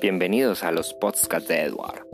Bienvenidos a los podcasts de Edward.